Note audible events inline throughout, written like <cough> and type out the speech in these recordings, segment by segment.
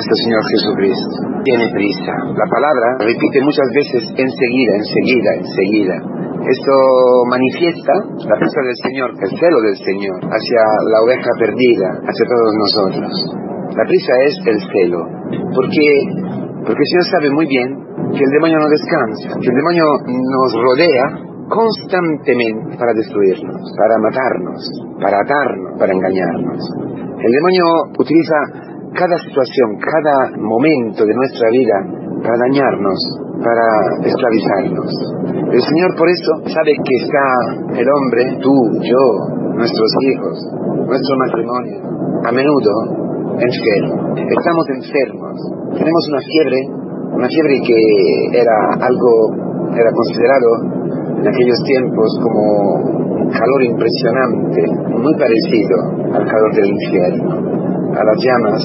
nuestro Señor Jesucristo. Tiene prisa. La palabra repite muchas veces enseguida, enseguida, enseguida. Esto manifiesta la prisa del Señor, el celo del Señor hacia la oveja perdida, hacia todos nosotros. La prisa es el celo, porque, porque el Señor sabe muy bien que el demonio no descansa, que el demonio nos rodea constantemente para destruirnos, para matarnos, para atarnos, para engañarnos. El demonio utiliza cada situación, cada momento de nuestra vida para dañarnos, para esclavizarnos. El Señor por eso sabe que está el hombre, tú, yo, nuestros hijos, nuestro matrimonio, a menudo enfermo. Estamos enfermos. Tenemos una fiebre, una fiebre que era algo, era considerado en aquellos tiempos como un calor impresionante, muy parecido al calor del infierno, a las llamas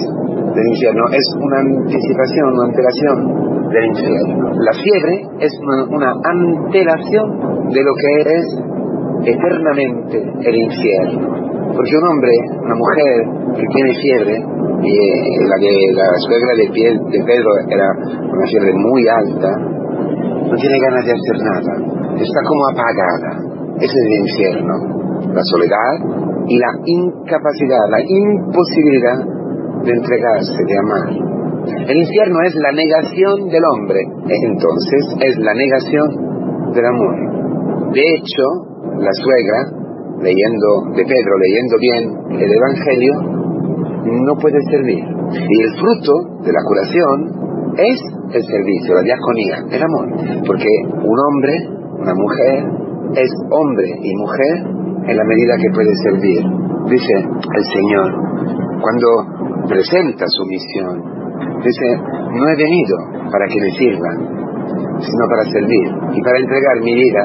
del infierno. Es una anticipación, una antelación del infierno. La fiebre es una, una antelación de lo que es eternamente el infierno. Porque un hombre, una mujer que tiene fiebre, y eh, la que la suegra de, de Pedro era una fiebre muy alta, no tiene ganas de hacer nada, está como apagada. Ese es el infierno, la soledad la incapacidad, la imposibilidad de entregarse, de amar. El infierno es la negación del hombre, entonces es la negación del amor. De hecho, la suegra, leyendo de Pedro, leyendo bien el Evangelio, no puede servir. Y el fruto de la curación es el servicio, la diaconía, el amor. Porque un hombre, una mujer, es hombre y mujer en la medida que puede servir. Dice el Señor, cuando presenta su misión, dice, no he venido para que me sirvan, sino para servir y para entregar mi vida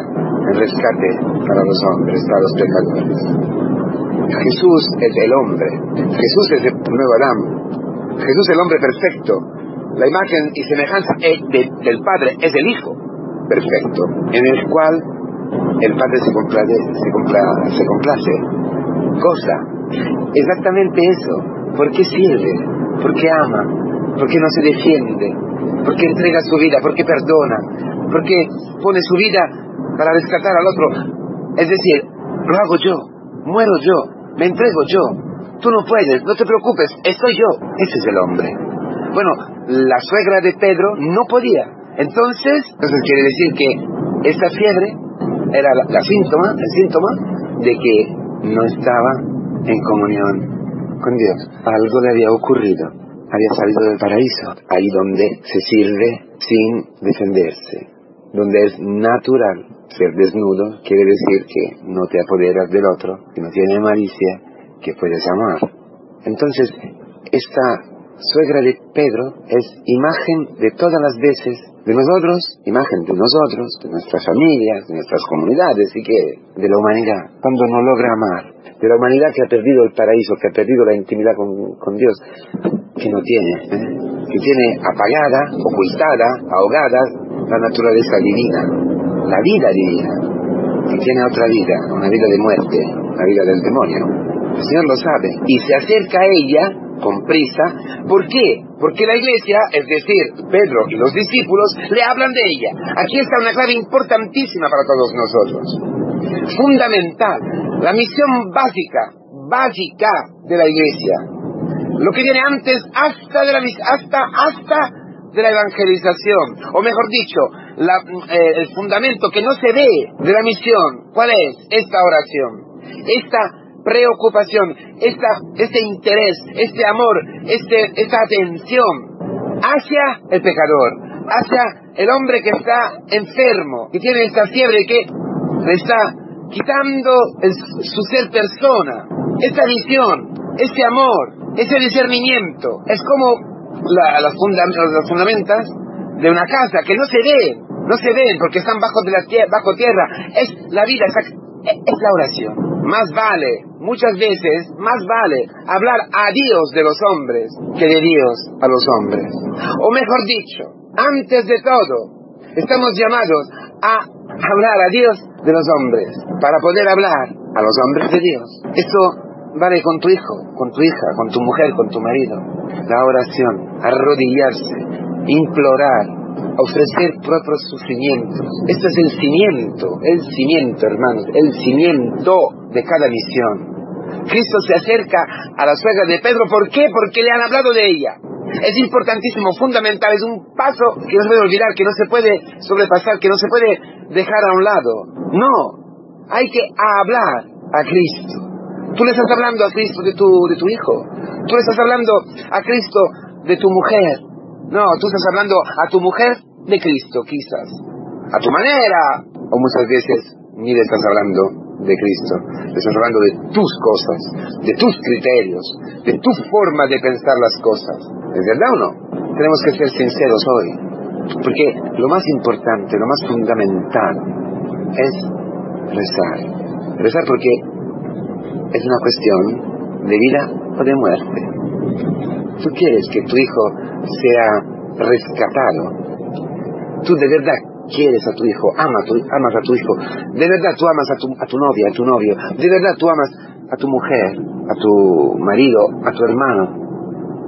en rescate para los hombres, para los pecadores. Jesús es el hombre, Jesús es el nuevo Adán, Jesús es el hombre perfecto, la imagen y semejanza del Padre es el Hijo perfecto, en el cual el Padre se complace, se, se complace, goza. Exactamente eso. ¿Por qué sirve? ¿Por qué ama? ¿Por qué no se defiende? ¿Por qué entrega su vida? ¿Por qué perdona? ¿Por qué pone su vida para rescatar al otro? Es decir, lo hago yo, muero yo, me entrego yo. Tú no puedes, no te preocupes, estoy yo. Ese es el hombre. Bueno, la suegra de Pedro no podía. Entonces, entonces quiere decir que esta fiebre era la, síntoma, el síntoma de que no estaba en comunión con Dios. Algo le había ocurrido. Había salido del paraíso, ahí donde se sirve sin defenderse, donde es natural ser desnudo, quiere decir que no te apoderas del otro, que no tiene malicia, que puedes amar. Entonces, esta suegra de Pedro es imagen de todas las veces de nosotros, imagen de nosotros, de nuestras familias, de nuestras comunidades y que de la humanidad, cuando no logra amar, de la humanidad que ha perdido el paraíso, que ha perdido la intimidad con, Dios, que no tiene, ¿eh? que tiene apagada, ocultada, ahogada la naturaleza divina, la vida divina, que tiene otra vida, una vida de muerte, la vida del demonio. El Señor lo sabe y se acerca a ella con prisa. ¿Por qué? Porque la iglesia, es decir, Pedro y los discípulos, le hablan de ella. Aquí está una clave importantísima para todos nosotros. Fundamental. La misión básica, básica de la iglesia. Lo que viene antes hasta de la, hasta, hasta de la evangelización. O mejor dicho, eh, el fundamento que no se ve de la misión. ¿Cuál es? Esta oración. Esta preocupación, esta, este interés, este amor, este, esta atención hacia el pecador, hacia el hombre que está enfermo, que tiene esta fiebre que le está quitando su ser persona, esta visión, este amor, ese discernimiento. Es como la, las, fundamentas de una casa que no se ven, no se ven porque están bajo, de la bajo tierra. Es la vida, es la oración. Más vale, muchas veces, más vale hablar a Dios de los hombres que de Dios a los hombres. O mejor dicho, antes de todo, estamos llamados a hablar a Dios de los hombres para poder hablar a los hombres de Dios. Esto vale con tu hijo, con tu hija, con tu mujer, con tu marido. La oración, arrodillarse, implorar, ofrecer propios sufrimientos. Esto es el cimiento, el cimiento, hermanos, el cimiento de cada misión. Cristo se acerca a la suegra de Pedro, ¿por qué? Porque le han hablado de ella. Es importantísimo, fundamental, es un paso que no se puede olvidar, que no se puede sobrepasar, que no se puede dejar a un lado. No, hay que hablar a Cristo. Tú le estás hablando a Cristo de tu, de tu hijo. Tú le estás hablando a Cristo de tu mujer. No, tú estás hablando a tu mujer de Cristo, quizás. A tu manera. O muchas veces ni le estás hablando de Cristo. Le hablando de tus cosas, de tus criterios, de tu forma de pensar las cosas. ¿Es verdad o no? Tenemos que ser sinceros hoy. Porque lo más importante, lo más fundamental es rezar. Rezar porque es una cuestión de vida o de muerte. Tú quieres que tu hijo sea rescatado. Tú de verdad quieres a tu hijo, amas a tu, amas a tu hijo. De verdad tú amas a tu, a tu novia, a tu novio. De verdad tú amas a tu mujer, a tu marido, a tu hermano.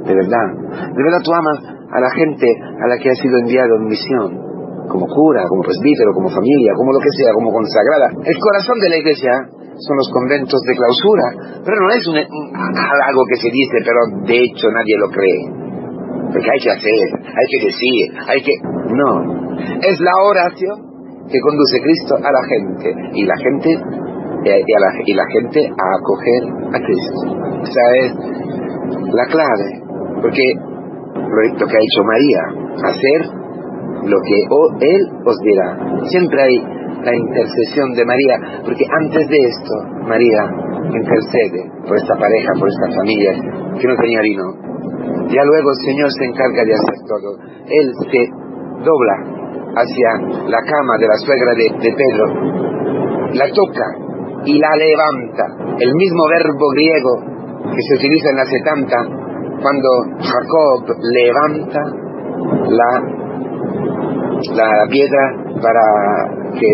De verdad. De verdad tú amas a la gente a la que has sido enviado en misión. Como cura, como presbítero, como familia, como lo que sea, como consagrada. El corazón de la iglesia son los conventos de clausura, pero no es un, algo que se dice, pero de hecho nadie lo cree. Porque hay que hacer, hay que decir, hay que... No, es la oración que conduce Cristo a la gente y la gente y, a la gente a acoger a Cristo. Esa es la clave, porque lo que ha hecho María, hacer lo que Él os dirá. Siempre hay la intercesión de María, porque antes de esto, María intercede por esta pareja, por esta familia que no tenía vino. Ya luego el Señor se encarga de hacer todo. Él se dobla hacia la cama de la suegra de, Pedro, la toca y la levanta. El mismo verbo griego que se utiliza en la 70 cuando Jacob levanta la la piedra para que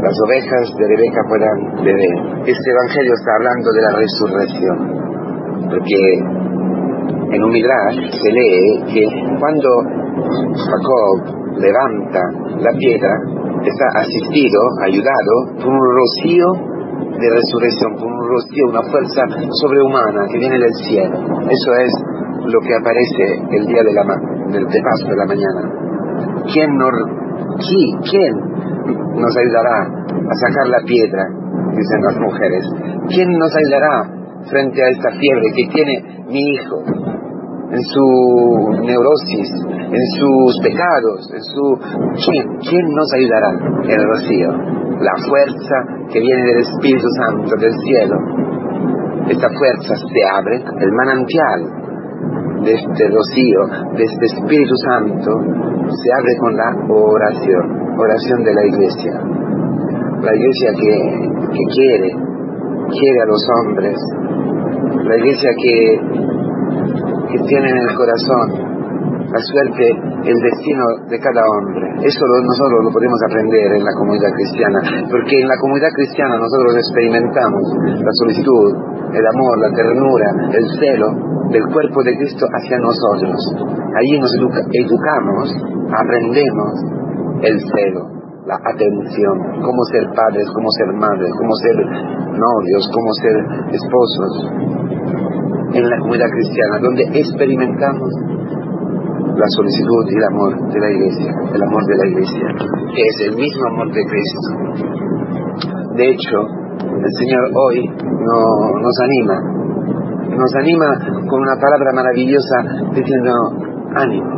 las ovejas de Rebeca puedan beber. Este Evangelio está hablando de la resurrección, porque en un se lee que cuando Jacob levanta la piedra, está asistido, ayudado por un rocío de resurrección, por un rocío, una fuerza sobrehumana que viene del cielo. Eso es lo que aparece el día de, la, del de Pascua de la mañana. ¿Quién nos, ¿Quién nos ayudará a sacar la piedra? Dicen las mujeres. ¿Quién nos ayudará frente a esta fiebre que tiene mi hijo? En su neurosis, en sus pecados, en su... ¿Quién? ¿Quién nos ayudará? El rocío. La fuerza que viene del Espíritu Santo del cielo. Esta fuerza se abre, el manantial de este rocío, de este Espíritu Santo, se abre con la oración, oración de la iglesia. La iglesia que, que quiere, quiere a los hombres, la iglesia que, que tiene en el corazón la suerte, el destino de cada hombre. Eso nosotros lo podemos aprender en la comunidad cristiana, porque en la comunidad cristiana nosotros experimentamos la solicitud, el amor, la ternura, el celo del cuerpo de Cristo hacia nosotros. Allí nos educamos, aprendemos el celo, la atención, cómo ser padres, cómo ser madres, cómo ser novios, cómo ser esposos. En la comunidad cristiana, donde experimentamos la solicitud y el amor de la iglesia, el amor de la iglesia, que es el mismo amor de Cristo. De hecho, el Señor hoy no, nos anima, nos anima con una palabra maravillosa diciendo, ánimo,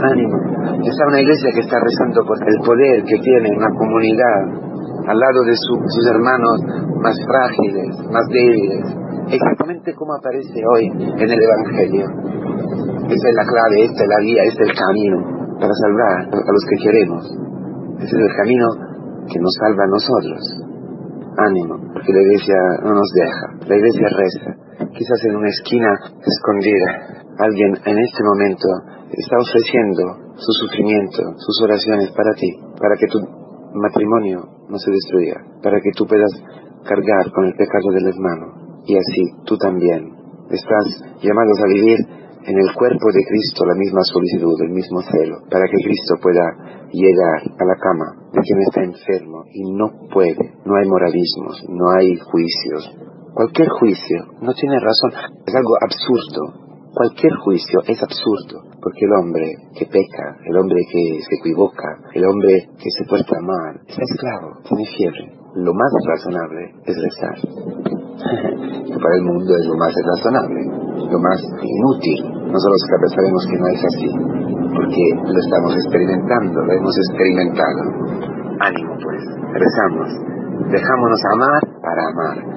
ánimo. Está una iglesia que está rezando por el poder que tiene una comunidad al lado de sus hermanos más frágiles, más débiles, exactamente como aparece hoy en el Evangelio. Esa es la clave, esta es la guía, este es el camino para salvar a los que queremos. Ese es el camino que nos salva a nosotros. Ánimo, porque la iglesia no nos deja, la iglesia reza. Quizás en una esquina escondida, alguien en este momento está ofreciendo su sufrimiento, sus oraciones para ti, para que tu matrimonio no se destruya, para que tú puedas cargar con el pecado del hermano, y así tú también estás llamados a vivir en el cuerpo de Cristo la misma solicitud, el mismo celo, para que Cristo pueda llegar a la cama de quien está enfermo y no puede. No hay moralismos, no hay juicios. Cualquier juicio no tiene razón, es algo absurdo. Cualquier juicio es absurdo, porque el hombre que peca, el hombre que se equivoca, el hombre que se porta mal, está esclavo, tiene fiebre. Lo más razonable es rezar. Que <laughs> para el mundo es lo más razonable, lo más inútil. Nosotros sabemos que no es así, porque lo estamos experimentando, lo hemos experimentado. Ánimo pues, rezamos, dejámonos amar para amar.